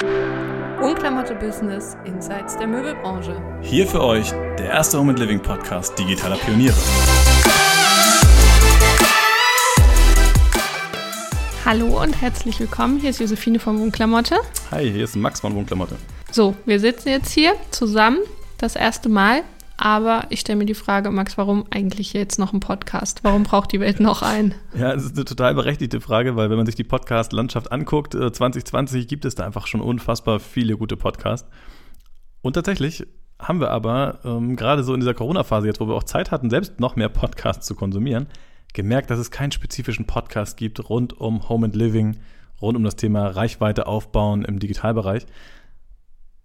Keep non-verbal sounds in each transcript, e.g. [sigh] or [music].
Unklamotte Business Insights der Möbelbranche. Hier für euch der erste Home and Living Podcast digitaler Pioniere. Hallo und herzlich willkommen. Hier ist Josephine von Wohnklamotte. Hi, hier ist Max von Wohnklamotte. So, wir sitzen jetzt hier zusammen das erste Mal aber ich stelle mir die Frage, Max, warum eigentlich jetzt noch ein Podcast? Warum braucht die Welt noch einen? Ja, das ist eine total berechtigte Frage, weil wenn man sich die Podcast-Landschaft anguckt, 2020 äh, gibt es da einfach schon unfassbar viele gute Podcasts. Und tatsächlich haben wir aber ähm, gerade so in dieser Corona-Phase jetzt, wo wir auch Zeit hatten, selbst noch mehr Podcasts zu konsumieren, gemerkt, dass es keinen spezifischen Podcast gibt rund um Home and Living, rund um das Thema Reichweite aufbauen im Digitalbereich.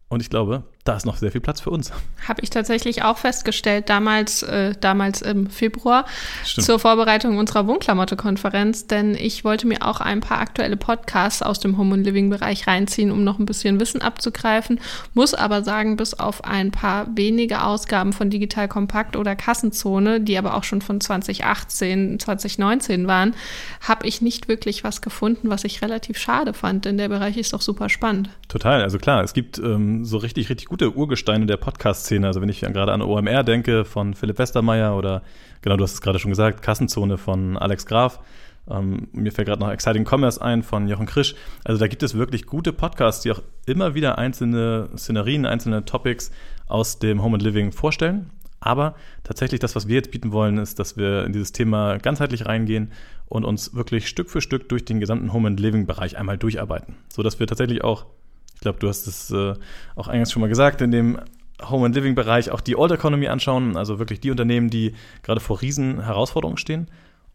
Und ich glaube, da ist noch sehr viel Platz für uns. Habe ich tatsächlich auch festgestellt, damals, äh, damals im Februar Stimmt. zur Vorbereitung unserer Wohnklamotte-Konferenz, denn ich wollte mir auch ein paar aktuelle Podcasts aus dem Home- and Living-Bereich reinziehen, um noch ein bisschen Wissen abzugreifen, muss aber sagen, bis auf ein paar wenige Ausgaben von Digital Kompakt oder Kassenzone, die aber auch schon von 2018, 2019 waren, habe ich nicht wirklich was gefunden, was ich relativ schade fand, denn der Bereich ist doch super spannend. Total, also klar, es gibt ähm, so richtig, richtig gute Urgesteine der Podcast-Szene. Also wenn ich gerade an OMR denke von Philipp Westermeier oder genau, du hast es gerade schon gesagt, Kassenzone von Alex Graf. Ähm, mir fällt gerade noch Exciting Commerce ein von Jochen Krisch. Also da gibt es wirklich gute Podcasts, die auch immer wieder einzelne Szenerien, einzelne Topics aus dem Home and Living vorstellen. Aber tatsächlich das, was wir jetzt bieten wollen, ist, dass wir in dieses Thema ganzheitlich reingehen und uns wirklich Stück für Stück durch den gesamten Home and Living Bereich einmal durcharbeiten, so dass wir tatsächlich auch glaube, du hast es äh, auch eingangs schon mal gesagt, in dem Home and Living Bereich auch die Old Economy anschauen, also wirklich die Unternehmen, die gerade vor riesen Herausforderungen stehen.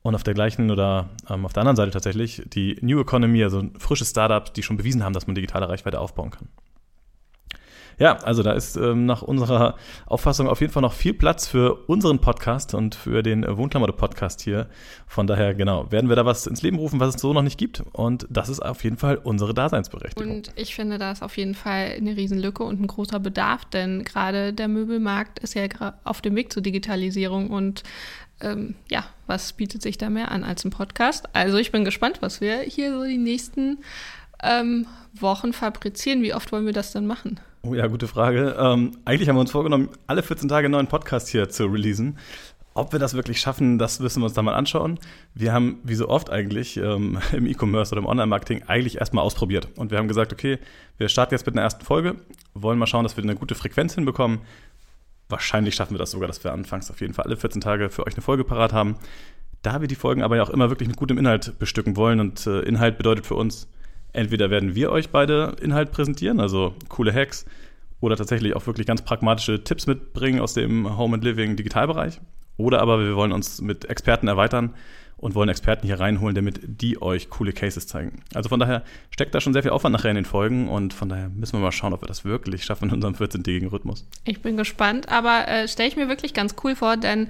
Und auf der gleichen oder ähm, auf der anderen Seite tatsächlich die New Economy, also frische Startups, die schon bewiesen haben, dass man digitale Reichweite aufbauen kann. Ja, also da ist ähm, nach unserer Auffassung auf jeden Fall noch viel Platz für unseren Podcast und für den Wohnklamotte-Podcast hier. Von daher, genau, werden wir da was ins Leben rufen, was es so noch nicht gibt. Und das ist auf jeden Fall unsere Daseinsberechtigung. Und ich finde, da ist auf jeden Fall eine Riesenlücke und ein großer Bedarf, denn gerade der Möbelmarkt ist ja auf dem Weg zur Digitalisierung und ähm, ja, was bietet sich da mehr an als ein Podcast? Also ich bin gespannt, was wir hier so die nächsten ähm, Wochen fabrizieren. Wie oft wollen wir das dann machen? Oh ja, gute Frage. Ähm, eigentlich haben wir uns vorgenommen, alle 14 Tage einen neuen Podcast hier zu releasen. Ob wir das wirklich schaffen, das müssen wir uns da mal anschauen. Wir haben, wie so oft eigentlich ähm, [laughs] im E-Commerce oder im Online-Marketing, eigentlich erstmal ausprobiert. Und wir haben gesagt, okay, wir starten jetzt mit einer ersten Folge, wollen mal schauen, dass wir eine gute Frequenz hinbekommen. Wahrscheinlich schaffen wir das sogar, dass wir anfangs auf jeden Fall alle 14 Tage für euch eine Folge parat haben. Da wir die Folgen aber ja auch immer wirklich mit gutem Inhalt bestücken wollen und äh, Inhalt bedeutet für uns, Entweder werden wir euch beide Inhalt präsentieren, also coole Hacks, oder tatsächlich auch wirklich ganz pragmatische Tipps mitbringen aus dem Home and Living Digitalbereich. Oder aber wir wollen uns mit Experten erweitern und wollen Experten hier reinholen, damit die euch coole Cases zeigen. Also von daher steckt da schon sehr viel Aufwand nachher in den Folgen und von daher müssen wir mal schauen, ob wir das wirklich schaffen in unserem 14-tägigen Rhythmus. Ich bin gespannt, aber äh, stelle ich mir wirklich ganz cool vor, denn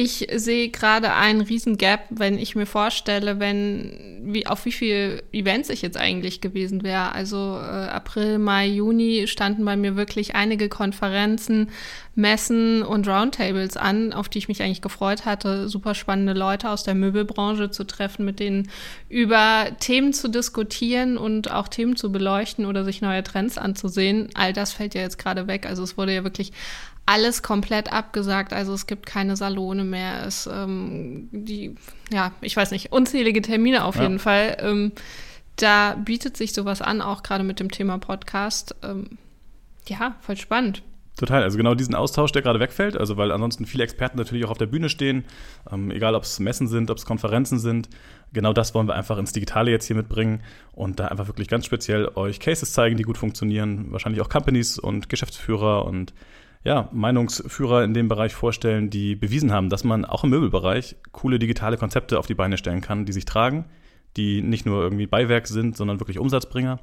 ich sehe gerade einen riesen Gap, wenn ich mir vorstelle, wenn wie auf wie viele Events ich jetzt eigentlich gewesen wäre. Also äh, April, Mai, Juni standen bei mir wirklich einige Konferenzen, Messen und Roundtables an, auf die ich mich eigentlich gefreut hatte, super spannende Leute aus der Möbelbranche zu treffen, mit denen über Themen zu diskutieren und auch Themen zu beleuchten oder sich neue Trends anzusehen. All das fällt ja jetzt gerade weg. Also es wurde ja wirklich alles komplett abgesagt. Also es gibt keine Salone mehr. Es ähm, die, ja, ich weiß nicht, unzählige Termine auf ja. jeden Fall. Ähm, da bietet sich sowas an, auch gerade mit dem Thema Podcast. Ähm, ja, voll spannend. Total, also genau diesen Austausch, der gerade wegfällt, also weil ansonsten viele Experten natürlich auch auf der Bühne stehen, ähm, egal ob es Messen sind, ob es Konferenzen sind, genau das wollen wir einfach ins Digitale jetzt hier mitbringen und da einfach wirklich ganz speziell euch Cases zeigen, die gut funktionieren, wahrscheinlich auch Companies und Geschäftsführer und ja, Meinungsführer in dem Bereich vorstellen, die bewiesen haben, dass man auch im Möbelbereich coole digitale Konzepte auf die Beine stellen kann, die sich tragen, die nicht nur irgendwie Beiwerk sind, sondern wirklich Umsatzbringer.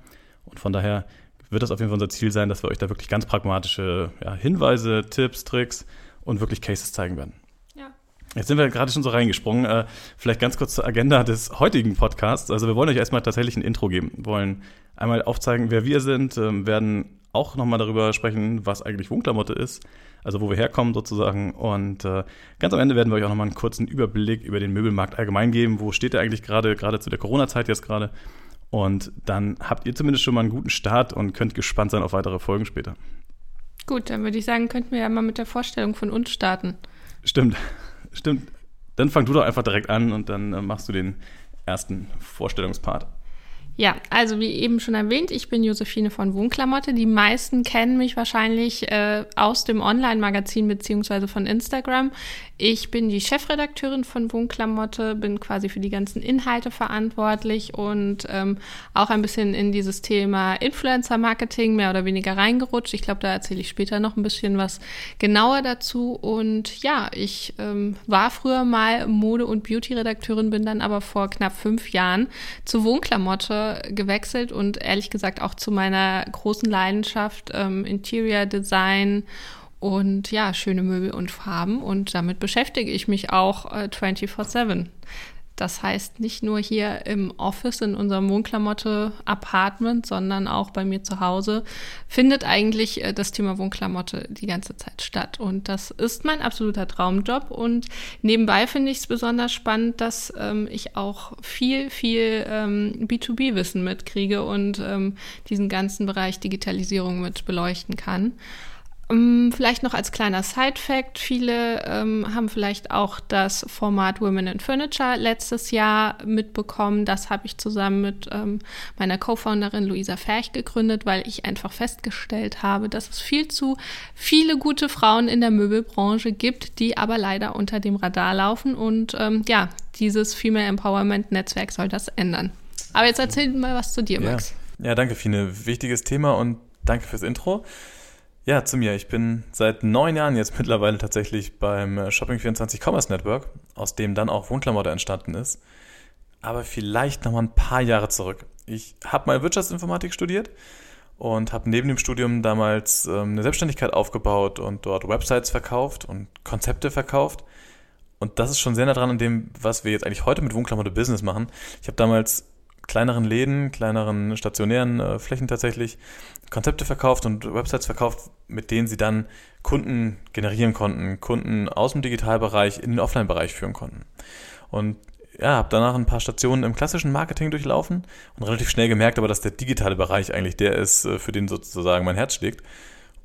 Und von daher wird das auf jeden Fall unser Ziel sein, dass wir euch da wirklich ganz pragmatische ja, Hinweise, Tipps, Tricks und wirklich Cases zeigen werden. Jetzt sind wir gerade schon so reingesprungen. Äh, vielleicht ganz kurz zur Agenda des heutigen Podcasts. Also wir wollen euch erstmal tatsächlich ein Intro geben, wir wollen einmal aufzeigen, wer wir sind, äh, werden auch nochmal darüber sprechen, was eigentlich Wohnklamotte ist, also wo wir herkommen sozusagen. Und äh, ganz am Ende werden wir euch auch nochmal einen kurzen Überblick über den Möbelmarkt allgemein geben. Wo steht er eigentlich gerade, gerade zu der Corona-Zeit jetzt gerade? Und dann habt ihr zumindest schon mal einen guten Start und könnt gespannt sein auf weitere Folgen später. Gut, dann würde ich sagen, könnten wir ja mal mit der Vorstellung von uns starten. Stimmt, stimmt. Dann fang du doch einfach direkt an und dann äh, machst du den ersten Vorstellungspart. Ja, also wie eben schon erwähnt, ich bin Josephine von Wohnklamotte. Die meisten kennen mich wahrscheinlich äh, aus dem Online-Magazin beziehungsweise von Instagram. Ich bin die Chefredakteurin von Wohnklamotte, bin quasi für die ganzen Inhalte verantwortlich und ähm, auch ein bisschen in dieses Thema Influencer-Marketing mehr oder weniger reingerutscht. Ich glaube, da erzähle ich später noch ein bisschen was genauer dazu. Und ja, ich ähm, war früher mal Mode- und Beauty-Redakteurin, bin dann aber vor knapp fünf Jahren zu Wohnklamotte gewechselt und ehrlich gesagt auch zu meiner großen Leidenschaft ähm, Interior Design und ja, schöne Möbel und Farben und damit beschäftige ich mich auch äh, 24/7. Das heißt nicht nur hier im Office in unserem Wohnklamotte-Apartment, sondern auch bei mir zu Hause findet eigentlich äh, das Thema Wohnklamotte die ganze Zeit statt. Und das ist mein absoluter Traumjob. Und nebenbei finde ich es besonders spannend, dass ähm, ich auch viel, viel ähm, B2B-Wissen mitkriege und ähm, diesen ganzen Bereich Digitalisierung mit beleuchten kann. Ähm, vielleicht noch als kleiner Side-Fact: Viele ähm, haben vielleicht auch das Format Women in Furniture letztes Jahr mitbekommen. Das habe ich zusammen mit ähm, meiner Co-Founderin Luisa Ferch gegründet, weil ich einfach festgestellt habe, dass es viel zu viele gute Frauen in der Möbelbranche gibt, die aber leider unter dem Radar laufen. Und ähm, ja, dieses Female Empowerment Netzwerk soll das ändern. Aber jetzt erzähl mal was zu dir, Max. Ja, ja danke, Fine. Wichtiges Thema und danke fürs Intro. Ja, zu mir. Ich bin seit neun Jahren jetzt [laughs] mittlerweile tatsächlich beim äh, Shopping24 Commerce Network, aus dem dann auch Wohnklamotte entstanden ist. Aber vielleicht noch mal ein paar Jahre zurück. Ich habe mal Wirtschaftsinformatik studiert und habe neben dem Studium damals ähm, eine Selbstständigkeit aufgebaut und dort Websites verkauft und Konzepte verkauft. Und das ist schon sehr nah dran an dem, was wir jetzt eigentlich heute mit Wohnklamotte Business machen. Ich habe damals kleineren Läden, kleineren stationären äh, Flächen tatsächlich Konzepte verkauft und Websites verkauft, mit denen sie dann Kunden generieren konnten, Kunden aus dem Digitalbereich in den Offline-Bereich führen konnten. Und ja, habe danach ein paar Stationen im klassischen Marketing durchlaufen und relativ schnell gemerkt, aber dass der digitale Bereich eigentlich der ist, äh, für den sozusagen mein Herz schlägt.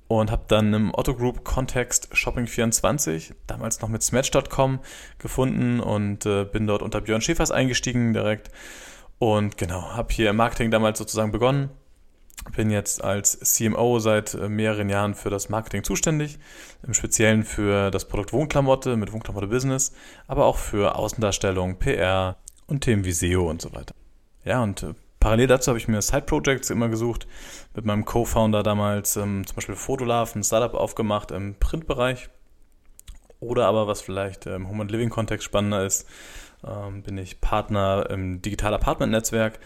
Und habe dann im Otto Group Kontext Shopping24, damals noch mit Smatch.com gefunden und äh, bin dort unter Björn Schäfers eingestiegen direkt und genau, habe hier im Marketing damals sozusagen begonnen. Bin jetzt als CMO seit äh, mehreren Jahren für das Marketing zuständig, im Speziellen für das Produkt Wohnklamotte mit Wohnklamotte Business, aber auch für Außendarstellung, PR und Themen wie SEO und so weiter. Ja, und äh, parallel dazu habe ich mir Side-Projects immer gesucht, mit meinem Co-Founder damals ähm, zum Beispiel Fotolove, ein Startup aufgemacht im Printbereich. Oder aber, was vielleicht im Home and Living Kontext spannender ist, ähm, bin ich Partner im Digital Apartment Netzwerk,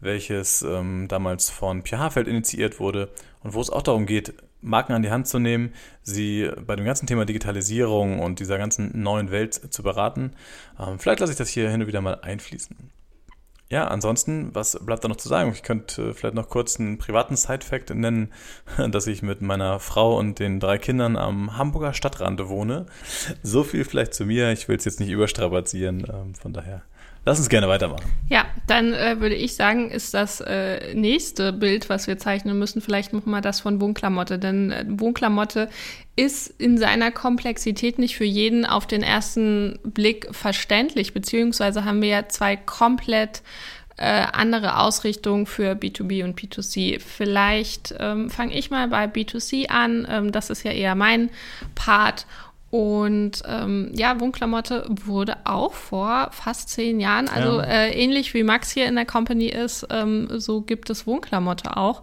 welches ähm, damals von Pierre Hafeld initiiert wurde und wo es auch darum geht, Marken an die Hand zu nehmen, sie bei dem ganzen Thema Digitalisierung und dieser ganzen neuen Welt zu beraten. Ähm, vielleicht lasse ich das hier hin und wieder mal einfließen. Ja, ansonsten, was bleibt da noch zu sagen? Ich könnte vielleicht noch kurz einen privaten Side-Fact nennen, [laughs] dass ich mit meiner Frau und den drei Kindern am Hamburger Stadtrande wohne. So viel vielleicht zu mir. Ich will es jetzt nicht überstrapazieren. Ähm, von daher Lass uns gerne weitermachen. Ja, dann äh, würde ich sagen, ist das äh, nächste Bild, was wir zeichnen müssen, vielleicht nochmal das von Wohnklamotte. Denn äh, Wohnklamotte ist in seiner Komplexität nicht für jeden auf den ersten Blick verständlich, beziehungsweise haben wir ja zwei komplett äh, andere Ausrichtungen für B2B und B2C. Vielleicht ähm, fange ich mal bei B2C an. Ähm, das ist ja eher mein Part. Und ähm, ja, Wohnklamotte wurde auch vor fast zehn Jahren, also ja. äh, ähnlich wie Max hier in der Company ist, ähm, so gibt es Wohnklamotte auch.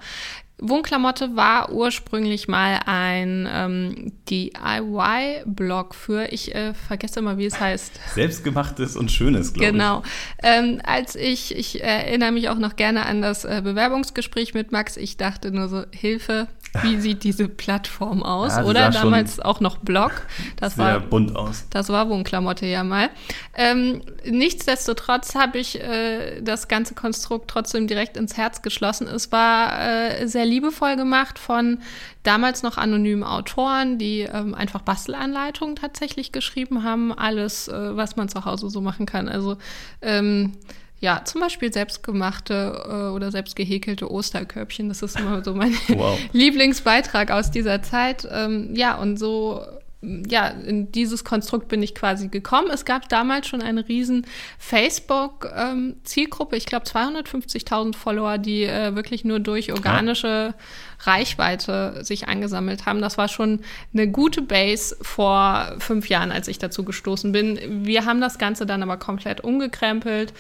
Wohnklamotte war ursprünglich mal ein ähm, DIY-Blog für, ich äh, vergesse immer, wie es heißt. Selbstgemachtes und Schönes, glaube genau. ich. Genau. Ähm, als ich, ich erinnere mich auch noch gerne an das äh, Bewerbungsgespräch mit Max, ich dachte nur so, Hilfe, wie sieht diese Plattform aus? Ja, Oder damals auch noch Blog. Das sehr war bunt aus. Das war Wohnklamotte ja mal. Ähm, nichtsdestotrotz habe ich äh, das ganze Konstrukt trotzdem direkt ins Herz geschlossen. Es war äh, sehr liebevoll gemacht von damals noch anonymen Autoren, die ähm, einfach Bastelanleitungen tatsächlich geschrieben haben. Alles, äh, was man zu Hause so machen kann. Also ähm, ja, zum Beispiel selbstgemachte äh, oder selbst gehäkelte Osterkörbchen. Das ist immer so mein [laughs] wow. [laughs] Lieblingsbeitrag aus dieser Zeit. Ähm, ja, und so ja, in dieses Konstrukt bin ich quasi gekommen. Es gab damals schon eine riesen Facebook-Zielgruppe, ähm, ich glaube 250.000 Follower, die äh, wirklich nur durch organische ja. Reichweite sich angesammelt haben. Das war schon eine gute Base vor fünf Jahren, als ich dazu gestoßen bin. Wir haben das Ganze dann aber komplett umgekrempelt.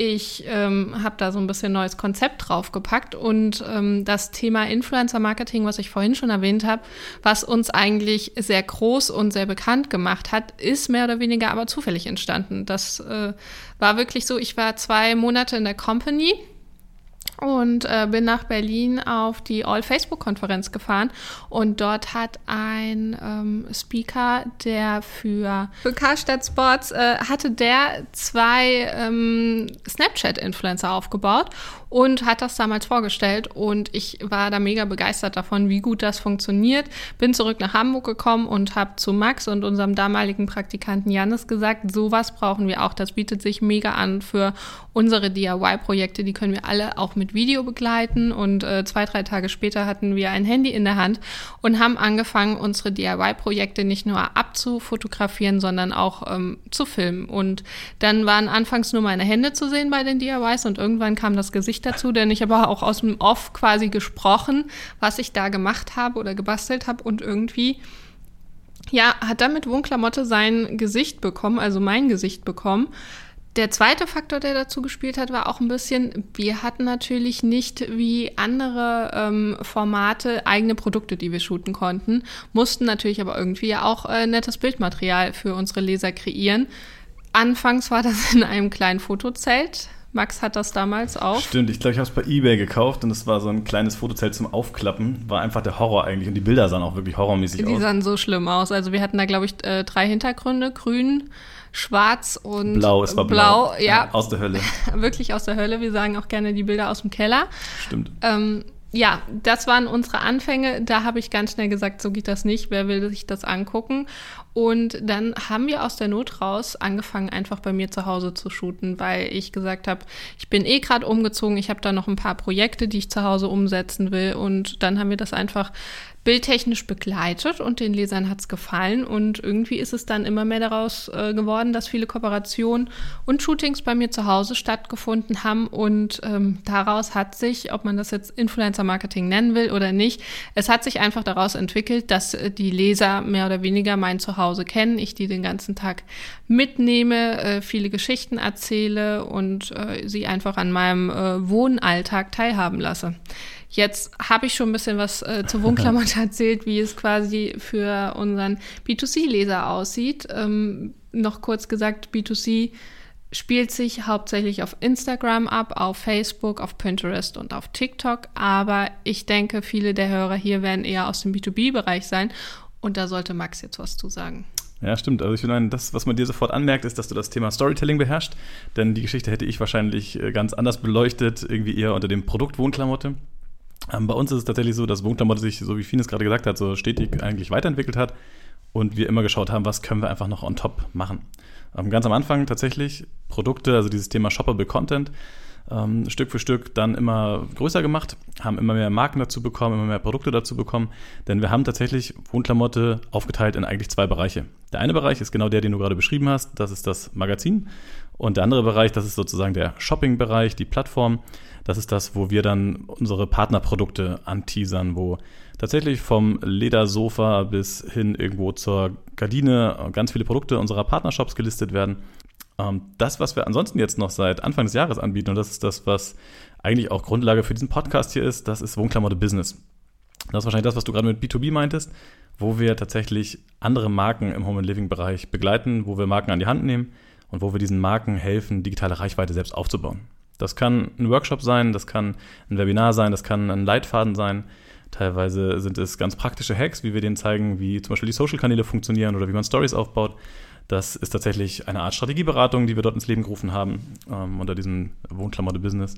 Ich ähm, habe da so ein bisschen neues Konzept draufgepackt und ähm, das Thema Influencer Marketing, was ich vorhin schon erwähnt habe, was uns eigentlich sehr groß und sehr bekannt gemacht hat, ist mehr oder weniger aber zufällig entstanden. Das äh, war wirklich so, ich war zwei Monate in der Company und äh, bin nach Berlin auf die All-Facebook-Konferenz gefahren und dort hat ein ähm, Speaker, der für, für Karstadt Sports äh, hatte der zwei ähm, Snapchat-Influencer aufgebaut und hat das damals vorgestellt und ich war da mega begeistert davon, wie gut das funktioniert. Bin zurück nach Hamburg gekommen und habe zu Max und unserem damaligen Praktikanten Janis gesagt, sowas brauchen wir auch. Das bietet sich mega an für unsere DIY-Projekte. Die können wir alle auch mit Video begleiten und äh, zwei, drei Tage später hatten wir ein Handy in der Hand und haben angefangen, unsere DIY-Projekte nicht nur abzufotografieren, sondern auch ähm, zu filmen. Und dann waren anfangs nur meine Hände zu sehen bei den DIYs und irgendwann kam das Gesicht Gesicht dazu, denn ich habe auch aus dem Off quasi gesprochen, was ich da gemacht habe oder gebastelt habe und irgendwie ja, hat damit Wohnklamotte sein Gesicht bekommen, also mein Gesicht bekommen. Der zweite Faktor, der dazu gespielt hat, war auch ein bisschen, wir hatten natürlich nicht wie andere ähm, Formate eigene Produkte, die wir shooten konnten, mussten natürlich aber irgendwie ja auch äh, nettes Bildmaterial für unsere Leser kreieren. Anfangs war das in einem kleinen Fotozelt, Max hat das damals auch. Stimmt, ich glaube, ich habe es bei eBay gekauft und es war so ein kleines Fotozelt zum Aufklappen. War einfach der Horror eigentlich und die Bilder sahen auch wirklich horrormäßig die aus. Die sahen so schlimm aus. Also wir hatten da, glaube ich, äh, drei Hintergründe: grün, schwarz und blau. Es war blau. blau ja. Aus der Hölle. [laughs] wirklich aus der Hölle. Wir sagen auch gerne die Bilder aus dem Keller. Stimmt. Ähm, ja, das waren unsere Anfänge. Da habe ich ganz schnell gesagt, so geht das nicht. Wer will sich das angucken? Und dann haben wir aus der Not raus angefangen, einfach bei mir zu Hause zu shooten, weil ich gesagt habe, ich bin eh gerade umgezogen, ich habe da noch ein paar Projekte, die ich zu Hause umsetzen will. Und dann haben wir das einfach bildtechnisch begleitet und den Lesern hat es gefallen und irgendwie ist es dann immer mehr daraus äh, geworden, dass viele Kooperationen und Shootings bei mir zu Hause stattgefunden haben und ähm, daraus hat sich, ob man das jetzt Influencer-Marketing nennen will oder nicht, es hat sich einfach daraus entwickelt, dass äh, die Leser mehr oder weniger mein Zuhause kennen, ich die den ganzen Tag mitnehme, äh, viele Geschichten erzähle und äh, sie einfach an meinem äh, Wohnalltag teilhaben lasse. Jetzt habe ich schon ein bisschen was äh, zur Wohnklamotte [laughs] erzählt, wie es quasi für unseren B2C-Leser aussieht. Ähm, noch kurz gesagt, B2C spielt sich hauptsächlich auf Instagram ab, auf Facebook, auf Pinterest und auf TikTok. Aber ich denke, viele der Hörer hier werden eher aus dem B2B-Bereich sein. Und da sollte Max jetzt was zu sagen. Ja, stimmt. Also ich finde, das, was man dir sofort anmerkt, ist, dass du das Thema Storytelling beherrschst. Denn die Geschichte hätte ich wahrscheinlich äh, ganz anders beleuchtet, irgendwie eher unter dem Produkt Wohnklamotte. Ähm, bei uns ist es tatsächlich so, dass Wohnklamotte sich, so wie Fines gerade gesagt hat, so stetig eigentlich weiterentwickelt hat und wir immer geschaut haben, was können wir einfach noch on top machen. Ähm, ganz am Anfang tatsächlich Produkte, also dieses Thema Shoppable Content, ähm, Stück für Stück dann immer größer gemacht, haben immer mehr Marken dazu bekommen, immer mehr Produkte dazu bekommen, denn wir haben tatsächlich Wohnklamotte aufgeteilt in eigentlich zwei Bereiche. Der eine Bereich ist genau der, den du gerade beschrieben hast, das ist das Magazin und der andere Bereich, das ist sozusagen der Shopping-Bereich, die Plattform. Das ist das, wo wir dann unsere Partnerprodukte anteasern, wo tatsächlich vom Ledersofa bis hin irgendwo zur Gardine ganz viele Produkte unserer Partnershops gelistet werden. Ähm, das, was wir ansonsten jetzt noch seit Anfang des Jahres anbieten, und das ist das, was eigentlich auch Grundlage für diesen Podcast hier ist, das ist Wohnklamotte Business. Das ist wahrscheinlich das, was du gerade mit B2B meintest, wo wir tatsächlich andere Marken im Home and Living Bereich begleiten, wo wir Marken an die Hand nehmen und wo wir diesen Marken helfen, digitale Reichweite selbst aufzubauen. Das kann ein Workshop sein, das kann ein Webinar sein, das kann ein Leitfaden sein. Teilweise sind es ganz praktische Hacks, wie wir denen zeigen, wie zum Beispiel die Social-Kanäle funktionieren oder wie man Stories aufbaut. Das ist tatsächlich eine Art Strategieberatung, die wir dort ins Leben gerufen haben ähm, unter diesem Wohnklamotte-Business.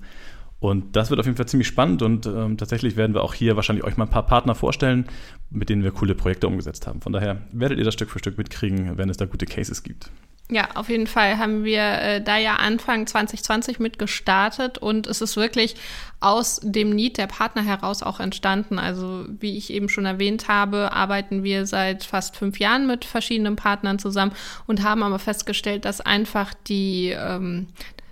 Und das wird auf jeden Fall ziemlich spannend und ähm, tatsächlich werden wir auch hier wahrscheinlich euch mal ein paar Partner vorstellen, mit denen wir coole Projekte umgesetzt haben. Von daher werdet ihr das Stück für Stück mitkriegen, wenn es da gute Cases gibt. Ja, auf jeden Fall haben wir äh, da ja Anfang 2020 mit gestartet und es ist wirklich aus dem Need der Partner heraus auch entstanden. Also wie ich eben schon erwähnt habe, arbeiten wir seit fast fünf Jahren mit verschiedenen Partnern zusammen und haben aber festgestellt, dass einfach die ähm,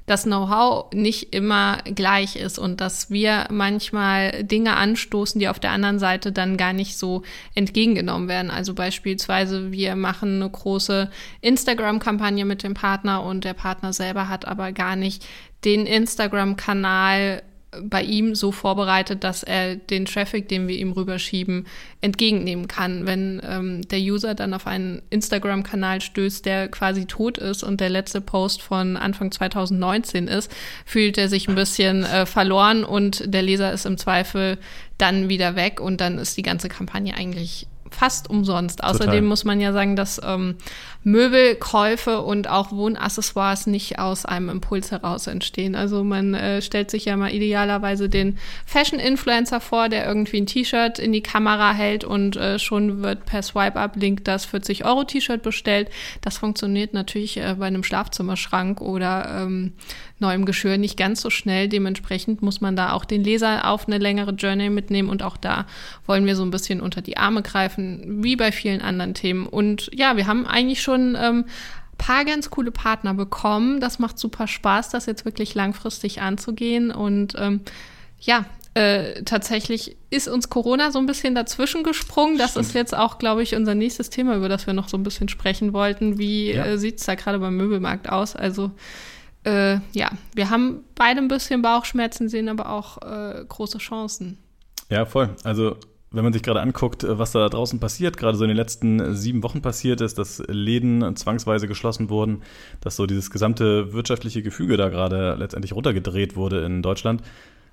das Know-how nicht immer gleich ist und dass wir manchmal Dinge anstoßen, die auf der anderen Seite dann gar nicht so entgegengenommen werden. Also beispielsweise, wir machen eine große Instagram-Kampagne mit dem Partner und der Partner selber hat aber gar nicht den Instagram-Kanal bei ihm so vorbereitet, dass er den Traffic, den wir ihm rüberschieben, entgegennehmen kann. Wenn ähm, der User dann auf einen Instagram-Kanal stößt, der quasi tot ist und der letzte Post von Anfang 2019 ist, fühlt er sich ein bisschen äh, verloren und der Leser ist im Zweifel dann wieder weg und dann ist die ganze Kampagne eigentlich fast umsonst. Außerdem Total. muss man ja sagen, dass ähm, Möbelkäufe und auch Wohnaccessoires nicht aus einem Impuls heraus entstehen. Also man äh, stellt sich ja mal idealerweise den Fashion-Influencer vor, der irgendwie ein T-Shirt in die Kamera hält und äh, schon wird per Swipe-Up-Link das 40-Euro-T-Shirt bestellt. Das funktioniert natürlich äh, bei einem Schlafzimmerschrank oder ähm, neuem Geschirr nicht ganz so schnell. Dementsprechend muss man da auch den Leser auf eine längere Journey mitnehmen und auch da wollen wir so ein bisschen unter die Arme greifen, wie bei vielen anderen Themen. Und ja, wir haben eigentlich schon ähm, paar ganz coole Partner bekommen. Das macht super Spaß, das jetzt wirklich langfristig anzugehen. Und ähm, ja, äh, tatsächlich ist uns Corona so ein bisschen dazwischen gesprungen. Das ist jetzt auch, glaube ich, unser nächstes Thema, über das wir noch so ein bisschen sprechen wollten. Wie ja. äh, sieht es da gerade beim Möbelmarkt aus? Also äh, ja, wir haben beide ein bisschen Bauchschmerzen, sehen aber auch äh, große Chancen. Ja, voll. Also wenn man sich gerade anguckt, äh, was da draußen passiert, gerade so in den letzten äh, sieben Wochen passiert ist, dass Läden zwangsweise geschlossen wurden, dass so dieses gesamte wirtschaftliche Gefüge da gerade letztendlich runtergedreht wurde in Deutschland,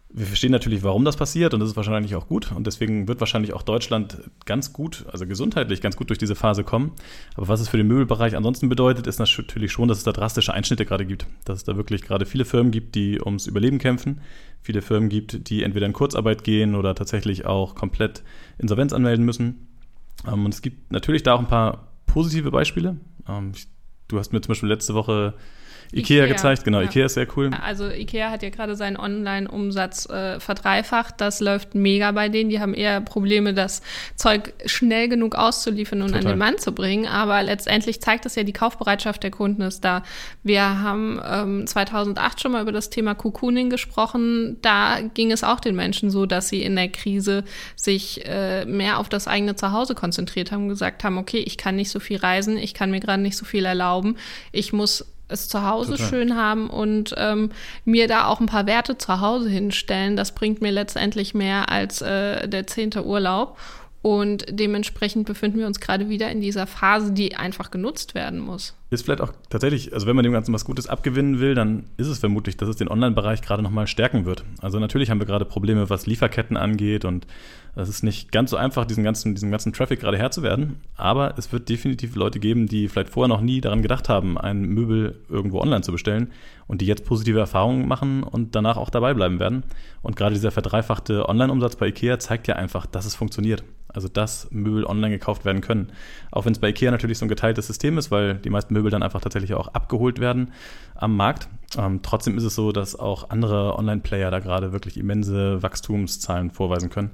wir verstehen natürlich, warum das passiert und das ist wahrscheinlich auch gut und deswegen wird wahrscheinlich auch Deutschland ganz gut, also gesundheitlich ganz gut durch diese Phase kommen. Aber was es für den Möbelbereich ansonsten bedeutet, ist natürlich schon, dass es da drastische Einschnitte gerade gibt, dass es da wirklich gerade viele Firmen gibt, die ums Überleben kämpfen, viele Firmen gibt, die entweder in Kurzarbeit gehen oder tatsächlich auch komplett Insolvenz anmelden müssen. Ähm, und es gibt natürlich da auch ein paar positive Beispiele. Ähm, du hast mir zum Beispiel letzte Woche Ikea, Ikea gezeigt, genau. Ja. Ikea ist sehr cool. Also Ikea hat ja gerade seinen Online-Umsatz äh, verdreifacht. Das läuft mega bei denen. Die haben eher Probleme, das Zeug schnell genug auszuliefern und Total. an den Mann zu bringen. Aber letztendlich zeigt es ja, die Kaufbereitschaft der Kunden ist da. Wir haben ähm, 2008 schon mal über das Thema Cocooning gesprochen. Da ging es auch den Menschen so, dass sie in der Krise sich äh, mehr auf das eigene Zuhause konzentriert haben, gesagt haben, okay, ich kann nicht so viel reisen, ich kann mir gerade nicht so viel erlauben. Ich muss es zu Hause Total. schön haben und ähm, mir da auch ein paar Werte zu Hause hinstellen. Das bringt mir letztendlich mehr als äh, der zehnte Urlaub. Und dementsprechend befinden wir uns gerade wieder in dieser Phase, die einfach genutzt werden muss. Ist vielleicht auch tatsächlich, also wenn man dem Ganzen was Gutes abgewinnen will, dann ist es vermutlich, dass es den Online-Bereich gerade nochmal stärken wird. Also natürlich haben wir gerade Probleme, was Lieferketten angeht und es ist nicht ganz so einfach, diesen ganzen, diesen ganzen Traffic gerade Herr zu werden. Aber es wird definitiv Leute geben, die vielleicht vorher noch nie daran gedacht haben, ein Möbel irgendwo online zu bestellen und die jetzt positive Erfahrungen machen und danach auch dabei bleiben werden. Und gerade dieser verdreifachte Online-Umsatz bei IKEA zeigt ja einfach, dass es funktioniert. Also dass Möbel online gekauft werden können. Auch wenn es bei IKEA natürlich so ein geteiltes System ist, weil die meisten Möbel dann einfach tatsächlich auch abgeholt werden am Markt. Ähm, trotzdem ist es so, dass auch andere Online-Player da gerade wirklich immense Wachstumszahlen vorweisen können.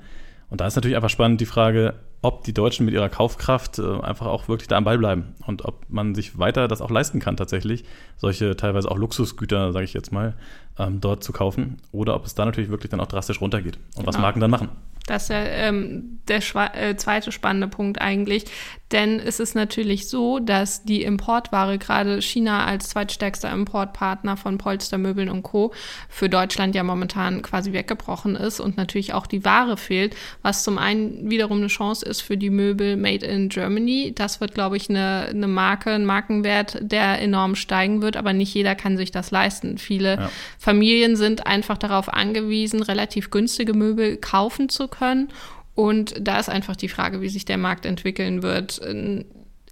Und da ist natürlich einfach spannend die Frage, ob die Deutschen mit ihrer Kaufkraft äh, einfach auch wirklich da am Ball bleiben und ob man sich weiter das auch leisten kann, tatsächlich solche teilweise auch Luxusgüter, sage ich jetzt mal, ähm, dort zu kaufen oder ob es da natürlich wirklich dann auch drastisch runtergeht und genau. was Marken dann machen. Das ist ja ähm, der äh, zweite spannende Punkt eigentlich. Denn es ist natürlich so, dass die Importware, gerade China als zweitstärkster Importpartner von Polstermöbeln und Co. für Deutschland ja momentan quasi weggebrochen ist und natürlich auch die Ware fehlt, was zum einen wiederum eine Chance ist für die Möbel Made in Germany. Das wird, glaube ich, eine, eine Marke, ein Markenwert, der enorm steigen wird, aber nicht jeder kann sich das leisten. Viele ja. Familien sind einfach darauf angewiesen, relativ günstige Möbel kaufen zu können. Und da ist einfach die Frage, wie sich der Markt entwickeln wird.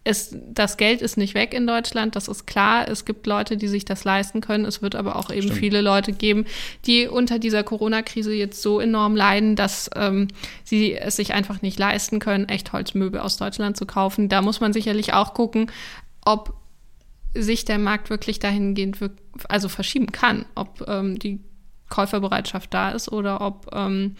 Es, das Geld ist nicht weg in Deutschland, das ist klar. Es gibt Leute, die sich das leisten können. Es wird aber auch eben Stimmt. viele Leute geben, die unter dieser Corona-Krise jetzt so enorm leiden, dass ähm, sie es sich einfach nicht leisten können, echt Holzmöbel aus Deutschland zu kaufen. Da muss man sicherlich auch gucken, ob sich der Markt wirklich dahingehend also verschieben kann, ob ähm, die Käuferbereitschaft da ist oder ob ähm,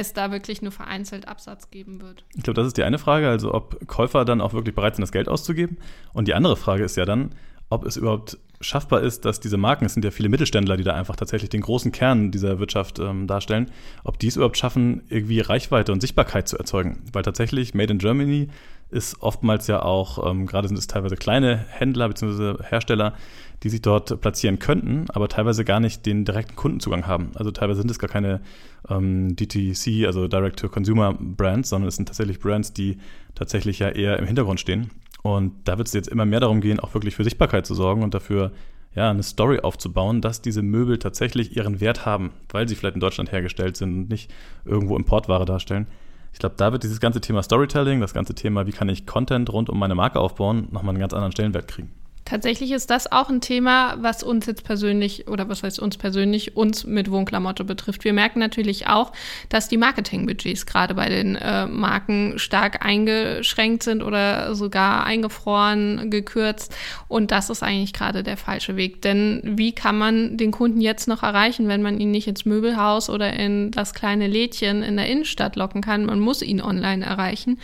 es da wirklich nur vereinzelt Absatz geben wird. Ich glaube, das ist die eine Frage, also ob Käufer dann auch wirklich bereit sind, das Geld auszugeben. Und die andere Frage ist ja dann, ob es überhaupt schaffbar ist, dass diese Marken, es sind ja viele Mittelständler, die da einfach tatsächlich den großen Kern dieser Wirtschaft ähm, darstellen, ob die es überhaupt schaffen, irgendwie Reichweite und Sichtbarkeit zu erzeugen. Weil tatsächlich Made in Germany ist oftmals ja auch, ähm, gerade sind es teilweise kleine Händler bzw. Hersteller, die sich dort platzieren könnten, aber teilweise gar nicht den direkten Kundenzugang haben. Also teilweise sind es gar keine ähm, DTC, also Direct-to-Consumer-Brands, sondern es sind tatsächlich Brands, die tatsächlich ja eher im Hintergrund stehen. Und da wird es jetzt immer mehr darum gehen, auch wirklich für Sichtbarkeit zu sorgen und dafür ja, eine Story aufzubauen, dass diese Möbel tatsächlich ihren Wert haben, weil sie vielleicht in Deutschland hergestellt sind und nicht irgendwo Importware darstellen. Ich glaube, da wird dieses ganze Thema Storytelling, das ganze Thema, wie kann ich Content rund um meine Marke aufbauen, nochmal einen ganz anderen Stellenwert kriegen. Tatsächlich ist das auch ein Thema, was uns jetzt persönlich oder was heißt uns persönlich, uns mit Wohnklamotte betrifft. Wir merken natürlich auch, dass die Marketingbudgets gerade bei den äh, Marken stark eingeschränkt sind oder sogar eingefroren, gekürzt. Und das ist eigentlich gerade der falsche Weg. Denn wie kann man den Kunden jetzt noch erreichen, wenn man ihn nicht ins Möbelhaus oder in das kleine Lädchen in der Innenstadt locken kann? Man muss ihn online erreichen.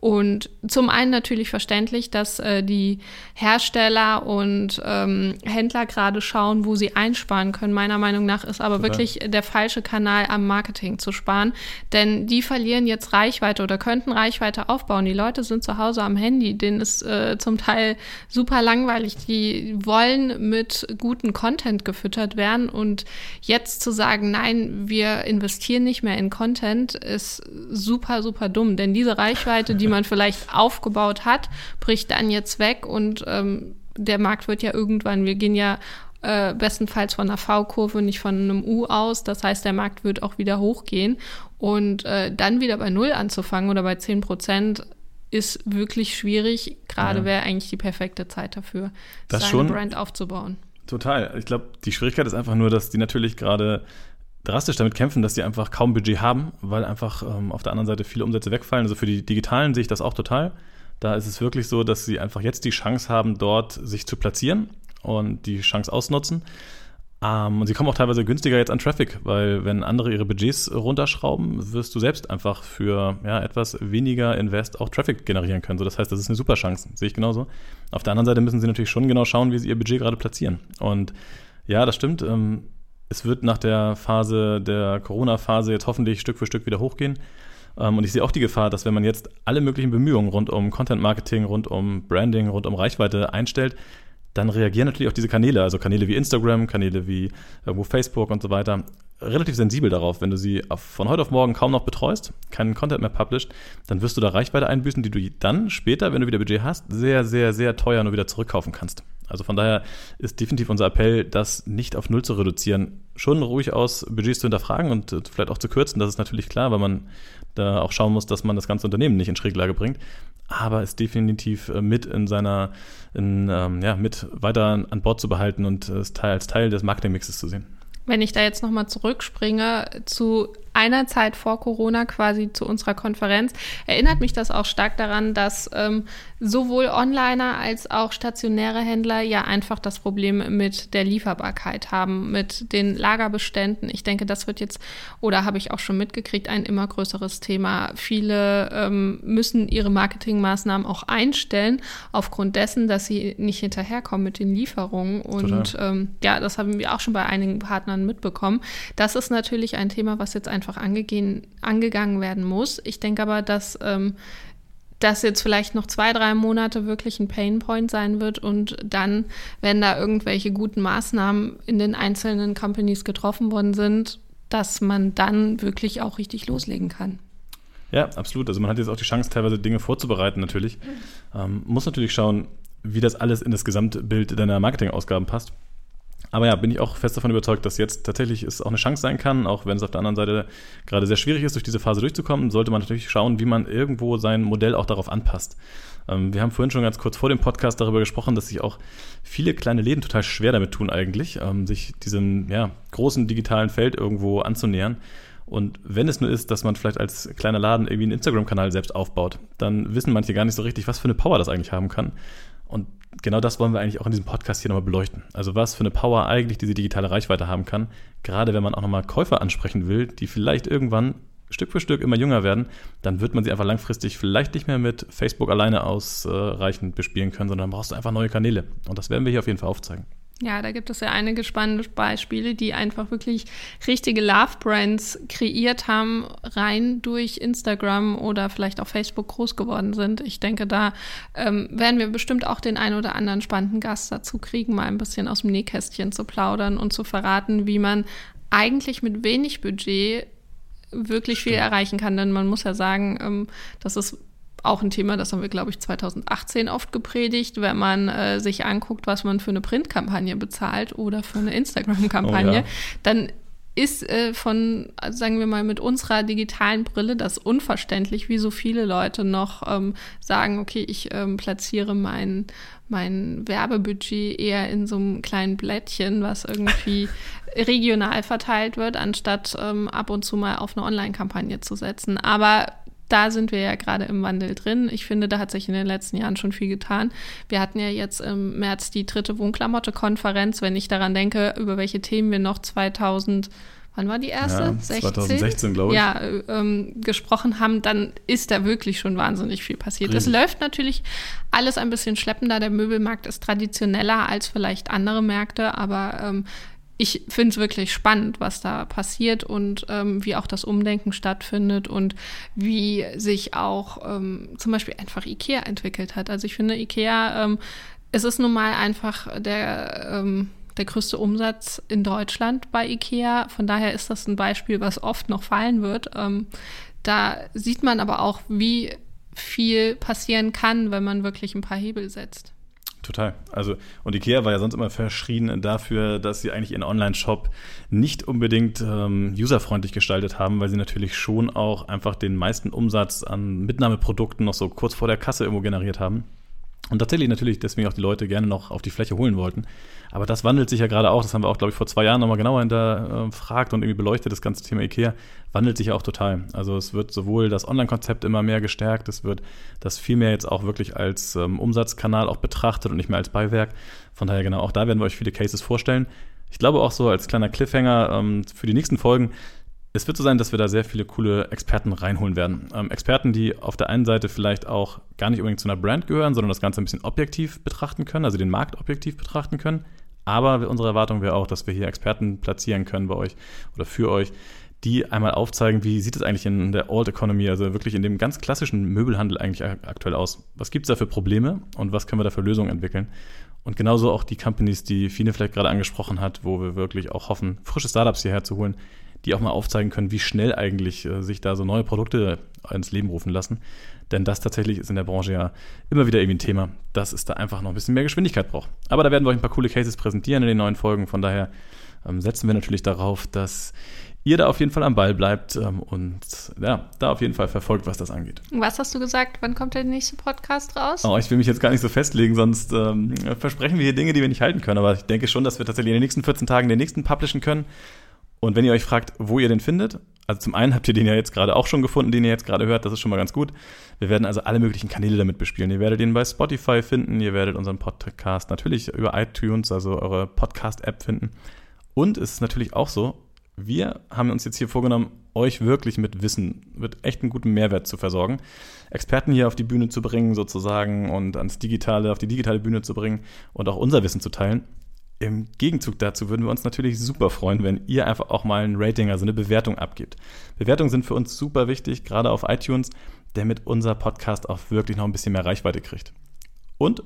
Und zum einen natürlich verständlich, dass äh, die Hersteller und ähm, Händler gerade schauen, wo sie einsparen können. Meiner Meinung nach ist aber Total. wirklich der falsche Kanal am Marketing zu sparen, denn die verlieren jetzt Reichweite oder könnten Reichweite aufbauen. Die Leute sind zu Hause am Handy, denen ist äh, zum Teil super langweilig. Die wollen mit guten Content gefüttert werden und jetzt zu sagen, nein, wir investieren nicht mehr in Content, ist super, super dumm, denn diese Reichweite, die man vielleicht aufgebaut hat, bricht dann jetzt weg und ähm, der Markt wird ja irgendwann, wir gehen ja äh, bestenfalls von einer V-Kurve, nicht von einem U aus. Das heißt, der Markt wird auch wieder hochgehen. Und äh, dann wieder bei Null anzufangen oder bei 10 Prozent ist wirklich schwierig. Gerade ja. wäre eigentlich die perfekte Zeit dafür, das seine schon, Brand aufzubauen. Total. Ich glaube, die Schwierigkeit ist einfach nur, dass die natürlich gerade drastisch damit kämpfen, dass sie einfach kaum Budget haben, weil einfach ähm, auf der anderen Seite viele Umsätze wegfallen. Also für die Digitalen sehe ich das auch total. Da ist es wirklich so, dass sie einfach jetzt die Chance haben, dort sich zu platzieren und die Chance ausnutzen. Ähm, und sie kommen auch teilweise günstiger jetzt an Traffic, weil wenn andere ihre Budgets runterschrauben, wirst du selbst einfach für ja, etwas weniger Invest auch Traffic generieren können. So, das heißt, das ist eine super Chance, sehe ich genauso. Auf der anderen Seite müssen sie natürlich schon genau schauen, wie sie ihr Budget gerade platzieren. Und ja, das stimmt. Ähm, es wird nach der Phase, der Corona-Phase jetzt hoffentlich Stück für Stück wieder hochgehen. Ähm, und ich sehe auch die Gefahr, dass wenn man jetzt alle möglichen Bemühungen rund um Content-Marketing, rund um Branding, rund um Reichweite einstellt, dann reagieren natürlich auch diese Kanäle, also Kanäle wie Instagram, Kanäle wie irgendwo Facebook und so weiter, relativ sensibel darauf. Wenn du sie von heute auf morgen kaum noch betreust, keinen Content mehr published, dann wirst du da Reichweite einbüßen, die du dann später, wenn du wieder Budget hast, sehr, sehr, sehr teuer nur wieder zurückkaufen kannst. Also von daher ist definitiv unser Appell, das nicht auf Null zu reduzieren, schon ruhig aus Budgets zu hinterfragen und äh, vielleicht auch zu kürzen. Das ist natürlich klar, weil man da auch schauen muss, dass man das ganze Unternehmen nicht in Schräglage bringt. Aber es definitiv äh, mit in seiner, in, ähm, ja, mit weiter an Bord zu behalten und es als Teil des Marketingmixes zu sehen. Wenn ich da jetzt nochmal zurückspringe zu einer Zeit vor Corona quasi zu unserer Konferenz, erinnert mich das auch stark daran, dass ähm, sowohl Onliner als auch stationäre Händler ja einfach das Problem mit der Lieferbarkeit haben, mit den Lagerbeständen. Ich denke, das wird jetzt, oder habe ich auch schon mitgekriegt, ein immer größeres Thema. Viele ähm, müssen ihre Marketingmaßnahmen auch einstellen, aufgrund dessen, dass sie nicht hinterherkommen mit den Lieferungen. Und ähm, ja, das haben wir auch schon bei einigen Partnern mitbekommen. Das ist natürlich ein Thema, was jetzt einfach angegehen, angegangen werden muss. Ich denke aber, dass ähm, das jetzt vielleicht noch zwei, drei Monate wirklich ein Painpoint sein wird und dann, wenn da irgendwelche guten Maßnahmen in den einzelnen Companies getroffen worden sind, dass man dann wirklich auch richtig loslegen kann. Ja, absolut. Also man hat jetzt auch die Chance, teilweise Dinge vorzubereiten natürlich. Ähm, muss natürlich schauen, wie das alles in das Gesamtbild deiner Marketingausgaben passt. Aber ja, bin ich auch fest davon überzeugt, dass jetzt tatsächlich es auch eine Chance sein kann, auch wenn es auf der anderen Seite gerade sehr schwierig ist, durch diese Phase durchzukommen, sollte man natürlich schauen, wie man irgendwo sein Modell auch darauf anpasst. Ähm, wir haben vorhin schon ganz kurz vor dem Podcast darüber gesprochen, dass sich auch viele kleine Läden total schwer damit tun eigentlich, ähm, sich diesem ja, großen digitalen Feld irgendwo anzunähern. Und wenn es nur ist, dass man vielleicht als kleiner Laden irgendwie einen Instagram-Kanal selbst aufbaut, dann wissen manche gar nicht so richtig, was für eine Power das eigentlich haben kann. Und genau das wollen wir eigentlich auch in diesem Podcast hier nochmal beleuchten. Also was für eine Power eigentlich diese digitale Reichweite haben kann, gerade wenn man auch nochmal Käufer ansprechen will, die vielleicht irgendwann Stück für Stück immer jünger werden, dann wird man sie einfach langfristig vielleicht nicht mehr mit Facebook alleine ausreichend bespielen können, sondern brauchst du einfach neue Kanäle. Und das werden wir hier auf jeden Fall aufzeigen. Ja, da gibt es ja einige spannende Beispiele, die einfach wirklich richtige Love-Brands kreiert haben, rein durch Instagram oder vielleicht auch Facebook groß geworden sind. Ich denke, da ähm, werden wir bestimmt auch den einen oder anderen spannenden Gast dazu kriegen, mal ein bisschen aus dem Nähkästchen zu plaudern und zu verraten, wie man eigentlich mit wenig Budget wirklich Stimmt. viel erreichen kann. Denn man muss ja sagen, ähm, das ist auch ein Thema, das haben wir, glaube ich, 2018 oft gepredigt, wenn man äh, sich anguckt, was man für eine Printkampagne bezahlt oder für eine Instagram-Kampagne, oh, ja. dann ist äh, von, sagen wir mal, mit unserer digitalen Brille das unverständlich, wie so viele Leute noch ähm, sagen, okay, ich ähm, platziere mein, mein Werbebudget eher in so einem kleinen Blättchen, was irgendwie [laughs] regional verteilt wird, anstatt ähm, ab und zu mal auf eine Online-Kampagne zu setzen. Aber da sind wir ja gerade im Wandel drin. Ich finde, da hat sich in den letzten Jahren schon viel getan. Wir hatten ja jetzt im März die dritte Wohnklamotte-Konferenz. Wenn ich daran denke, über welche Themen wir noch 2000 wann war die erste? Ja, 2016, glaube ich. Ja, ähm, gesprochen haben, dann ist da wirklich schon wahnsinnig viel passiert. Es läuft natürlich alles ein bisschen schleppender. Der Möbelmarkt ist traditioneller als vielleicht andere Märkte, aber ähm, ich finde es wirklich spannend, was da passiert und ähm, wie auch das Umdenken stattfindet und wie sich auch ähm, zum Beispiel einfach IKEA entwickelt hat. Also ich finde IKEA, ähm, es ist nun mal einfach der, ähm, der größte Umsatz in Deutschland bei IKEA. Von daher ist das ein Beispiel, was oft noch fallen wird. Ähm, da sieht man aber auch, wie viel passieren kann, wenn man wirklich ein paar Hebel setzt. Total. Also, und Ikea war ja sonst immer verschrien dafür, dass sie eigentlich ihren Online-Shop nicht unbedingt ähm, userfreundlich gestaltet haben, weil sie natürlich schon auch einfach den meisten Umsatz an Mitnahmeprodukten noch so kurz vor der Kasse irgendwo generiert haben. Und tatsächlich natürlich deswegen auch die Leute gerne noch auf die Fläche holen wollten. Aber das wandelt sich ja gerade auch, das haben wir auch, glaube ich, vor zwei Jahren nochmal genauer hinterfragt und irgendwie beleuchtet, das ganze Thema IKEA, wandelt sich ja auch total. Also es wird sowohl das Online-Konzept immer mehr gestärkt, es wird das viel mehr jetzt auch wirklich als ähm, Umsatzkanal auch betrachtet und nicht mehr als Beiwerk. Von daher genau, auch da werden wir euch viele Cases vorstellen. Ich glaube auch so als kleiner Cliffhanger ähm, für die nächsten Folgen, es wird so sein, dass wir da sehr viele coole Experten reinholen werden. Ähm, Experten, die auf der einen Seite vielleicht auch gar nicht unbedingt zu einer Brand gehören, sondern das Ganze ein bisschen objektiv betrachten können, also den Markt objektiv betrachten können. Aber unsere Erwartung wäre auch, dass wir hier Experten platzieren können bei euch oder für euch, die einmal aufzeigen, wie sieht es eigentlich in der Old Economy, also wirklich in dem ganz klassischen Möbelhandel eigentlich aktuell aus. Was gibt es da für Probleme und was können wir da für Lösungen entwickeln? Und genauso auch die Companies, die Fine vielleicht gerade angesprochen hat, wo wir wirklich auch hoffen, frische Startups hierher zu holen, die auch mal aufzeigen können, wie schnell eigentlich äh, sich da so neue Produkte ins Leben rufen lassen. Denn das tatsächlich ist in der Branche ja immer wieder irgendwie ein Thema, dass es da einfach noch ein bisschen mehr Geschwindigkeit braucht. Aber da werden wir euch ein paar coole Cases präsentieren in den neuen Folgen. Von daher ähm, setzen wir natürlich darauf, dass ihr da auf jeden Fall am Ball bleibt ähm, und ja, da auf jeden Fall verfolgt, was das angeht. Was hast du gesagt? Wann kommt der nächste Podcast raus? Oh, ich will mich jetzt gar nicht so festlegen, sonst ähm, versprechen wir hier Dinge, die wir nicht halten können. Aber ich denke schon, dass wir tatsächlich in den nächsten 14 Tagen den nächsten publishen können. Und wenn ihr euch fragt, wo ihr den findet, also zum einen habt ihr den ja jetzt gerade auch schon gefunden, den ihr jetzt gerade hört, das ist schon mal ganz gut. Wir werden also alle möglichen Kanäle damit bespielen. Ihr werdet ihn bei Spotify finden, ihr werdet unseren Podcast natürlich über iTunes, also eure Podcast-App finden. Und es ist natürlich auch so, wir haben uns jetzt hier vorgenommen, euch wirklich mit Wissen, mit echt einem guten Mehrwert zu versorgen. Experten hier auf die Bühne zu bringen, sozusagen, und ans Digitale, auf die digitale Bühne zu bringen und auch unser Wissen zu teilen. Im Gegenzug dazu würden wir uns natürlich super freuen, wenn ihr einfach auch mal ein Rating, also eine Bewertung abgibt. Bewertungen sind für uns super wichtig, gerade auf iTunes, damit unser Podcast auch wirklich noch ein bisschen mehr Reichweite kriegt. Und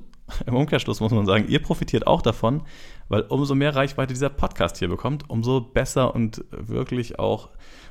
im Umkehrschluss muss man sagen, ihr profitiert auch davon, weil umso mehr Reichweite dieser Podcast hier bekommt, umso besser und wirklich auch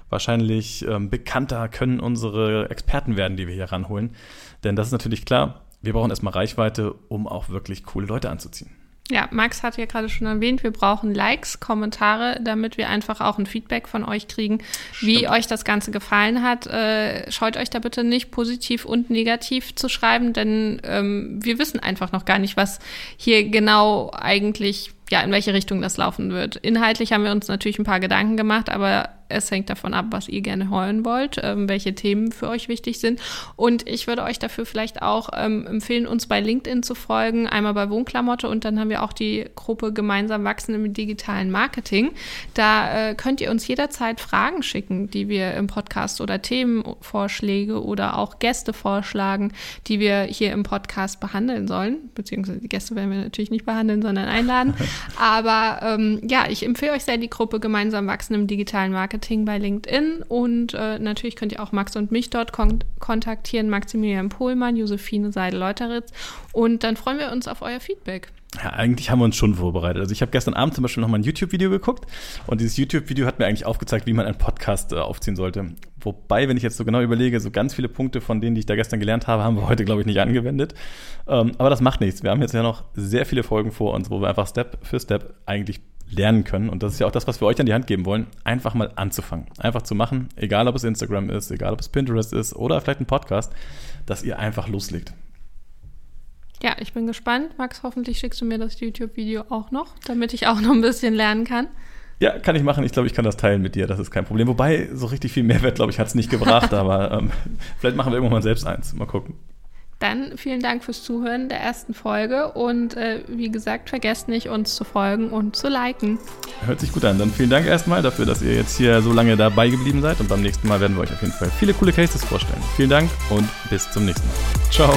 wahrscheinlich ähm, bekannter können unsere Experten werden, die wir hier ranholen. Denn das ist natürlich klar, wir brauchen erstmal Reichweite, um auch wirklich coole Leute anzuziehen. Ja, Max hat ja gerade schon erwähnt, wir brauchen Likes, Kommentare, damit wir einfach auch ein Feedback von euch kriegen, wie Stimmt. euch das Ganze gefallen hat. Äh, scheut euch da bitte nicht, positiv und negativ zu schreiben, denn ähm, wir wissen einfach noch gar nicht, was hier genau eigentlich, ja, in welche Richtung das laufen wird. Inhaltlich haben wir uns natürlich ein paar Gedanken gemacht, aber Es hängt davon ab, was ihr gerne hören wollt, ähm, welche Themen für euch wichtig sind. Und ich würde euch dafür vielleicht auch ähm, empfehlen, uns bei LinkedIn zu folgen, einmal bei Wohnklamotte und dann haben wir auch die Gruppe Gemeinsam wachsen im digitalen Marketing. Da äh, könnt ihr uns jederzeit Fragen schicken, die wir im Podcast oder Themenvorschläge oder auch Gäste vorschlagen, die wir hier im Podcast behandeln sollen. Beziehungsweise die Gäste werden wir natürlich nicht behandeln, sondern einladen. [laughs] Aber ähm, ja, ich empfehle euch sehr die Gruppe Gemeinsam wachsen im digitalen Marketing bei LinkedIn und äh, natürlich könnt ihr auch Max und mich dort kon kontaktieren, Maximilian Pohlmann, Josephine Seidel-Leuteritz und dann freuen wir uns auf euer Feedback. Ja, eigentlich haben wir uns schon vorbereitet. Also ich habe gestern Abend zum Beispiel noch mal ein YouTube-Video geguckt und dieses YouTube-Video hat mir eigentlich aufgezeigt, wie man einen Podcast äh, aufziehen sollte. Wobei, wenn ich jetzt so genau überlege, so ganz viele Punkte von denen, die ich da gestern gelernt habe, haben wir heute, glaube ich, nicht angewendet. Ähm, aber das macht nichts. Wir haben jetzt ja noch sehr viele Folgen vor uns, wo wir einfach Step für Step eigentlich lernen können. Und das ist ja auch das, was wir euch an die Hand geben wollen, einfach mal anzufangen. Einfach zu machen, egal ob es Instagram ist, egal ob es Pinterest ist oder vielleicht ein Podcast, dass ihr einfach loslegt. Ja, ich bin gespannt. Max, hoffentlich schickst du mir das YouTube-Video auch noch, damit ich auch noch ein bisschen lernen kann. Ja, kann ich machen. Ich glaube, ich kann das teilen mit dir. Das ist kein Problem. Wobei, so richtig viel Mehrwert, glaube ich, hat es nicht gebracht. [laughs] aber ähm, vielleicht machen wir irgendwann mal selbst eins. Mal gucken. Dann vielen Dank fürs Zuhören der ersten Folge. Und äh, wie gesagt, vergesst nicht, uns zu folgen und zu liken. Hört sich gut an. Dann vielen Dank erstmal dafür, dass ihr jetzt hier so lange dabei geblieben seid. Und beim nächsten Mal werden wir euch auf jeden Fall viele coole Cases vorstellen. Vielen Dank und bis zum nächsten Mal. Ciao.